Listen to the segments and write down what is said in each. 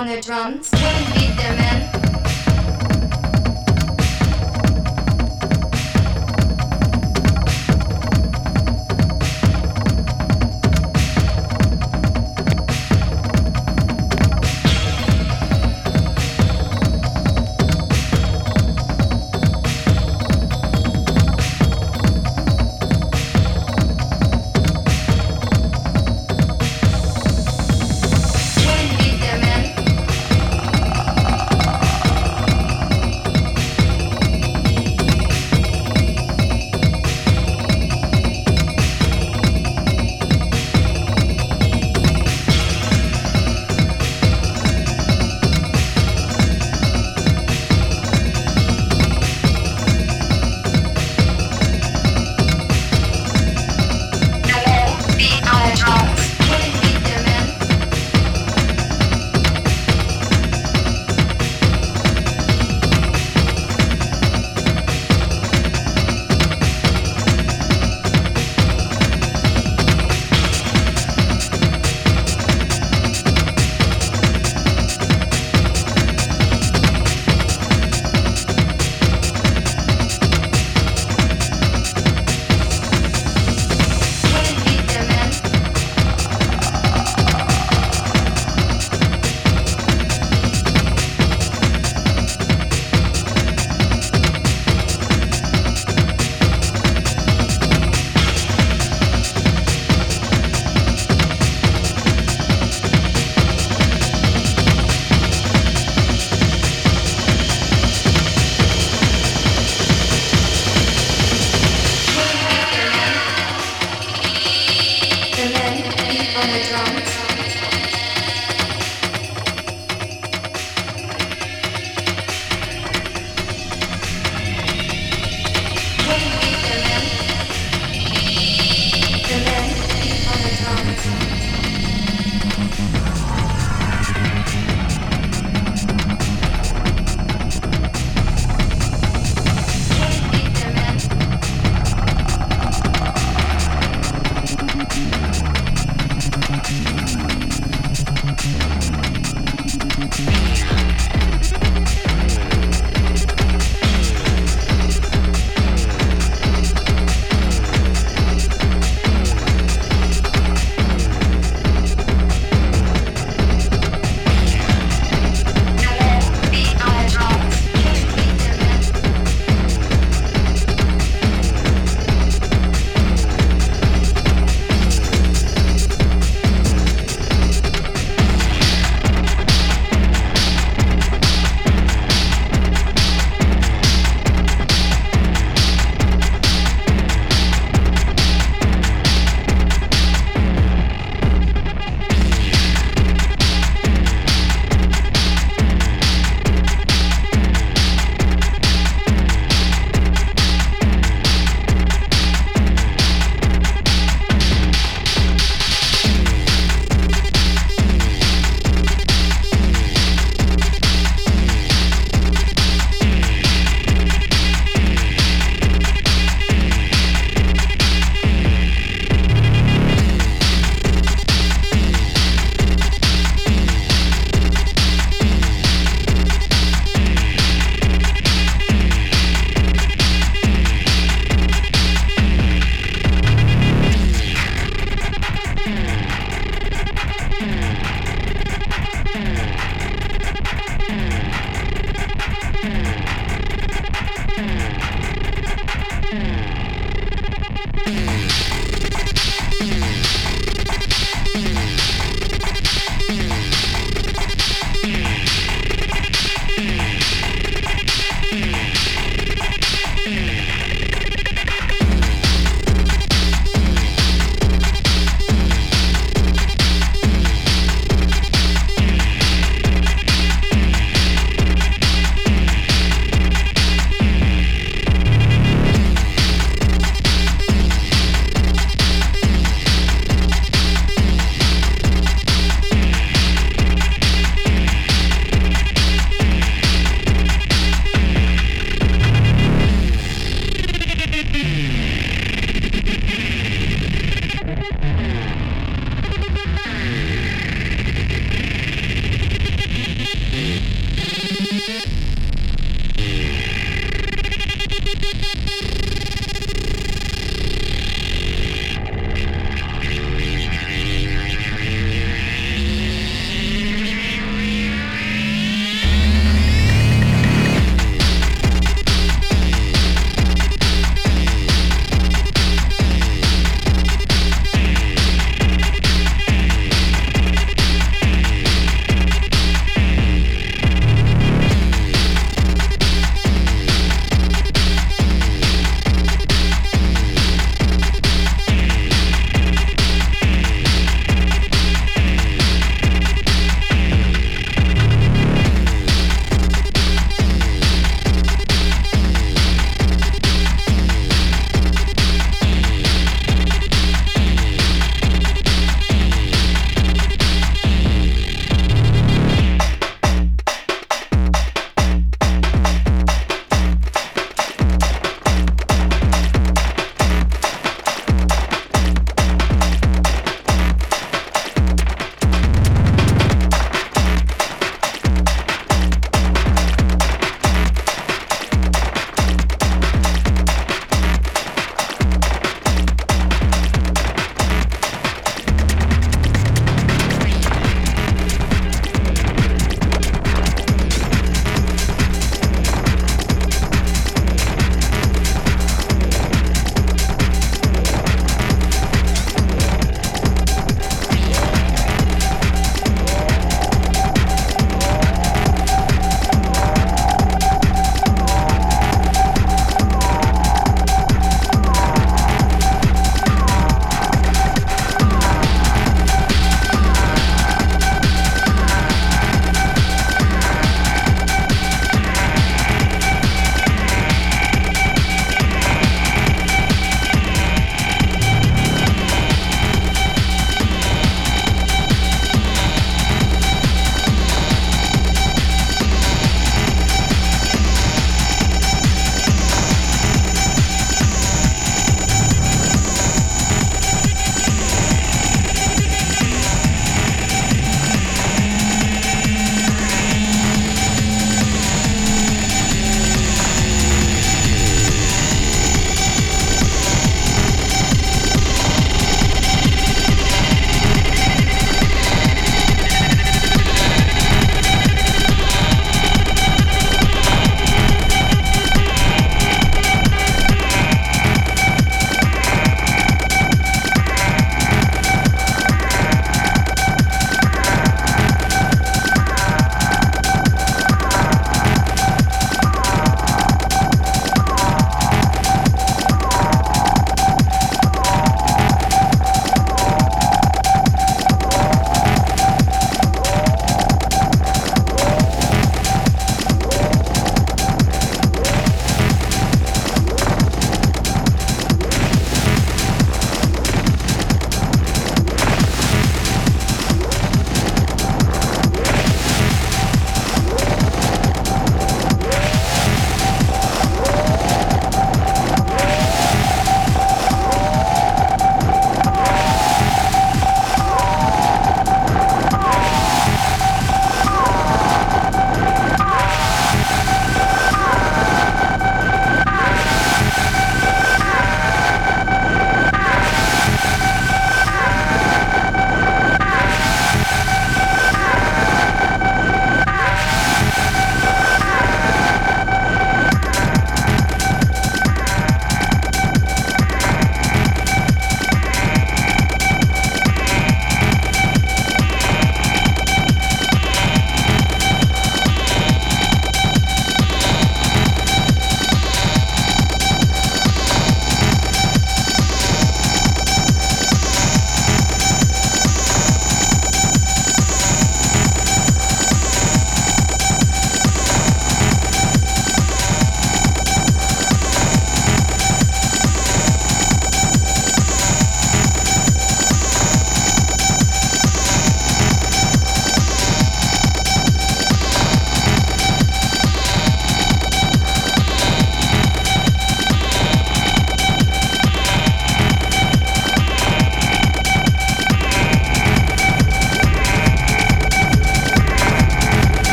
on the drums.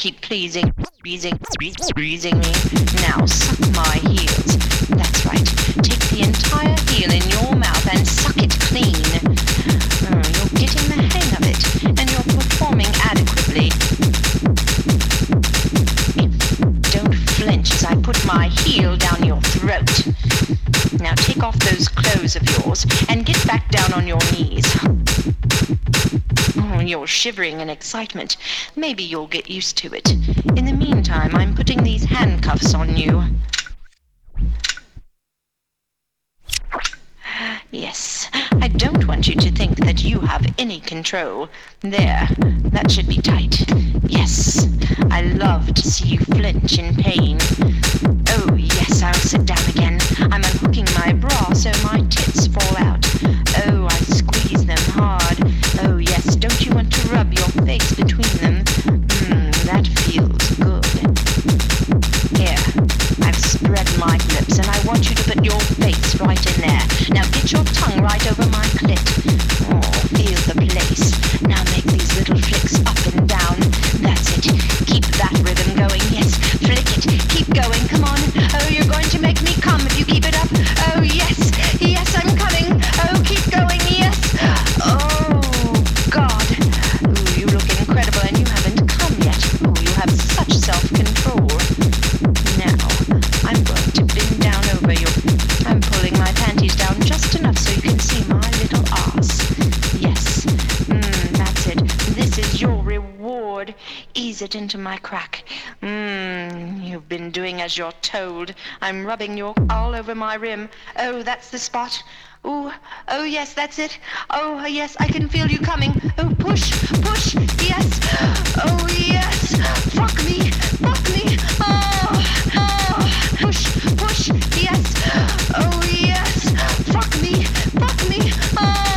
keep pleasing, pleasing, pleasing me. Now suck my heels. That's right. Take the entire heel in your mouth and suck it clean. Oh, you're getting the hang of it, and you're performing adequately. Don't flinch as I put my heel down your throat. Now take off those clothes of yours and get back down on your knees. Oh, you're shivering in excitement. Maybe you'll get used to it. In the meantime, I'm putting these handcuffs on you. Yes, I don't want you to think that you have any control. There my crack. Mmm, you've been doing as you're told. I'm rubbing your all over my rim. Oh, that's the spot. Oh, oh yes, that's it. Oh yes, I can feel you coming. Oh, push, push, yes. Oh yes, fuck me, fuck me. Oh, oh, push, push, yes. Oh yes, fuck me, fuck me. Oh,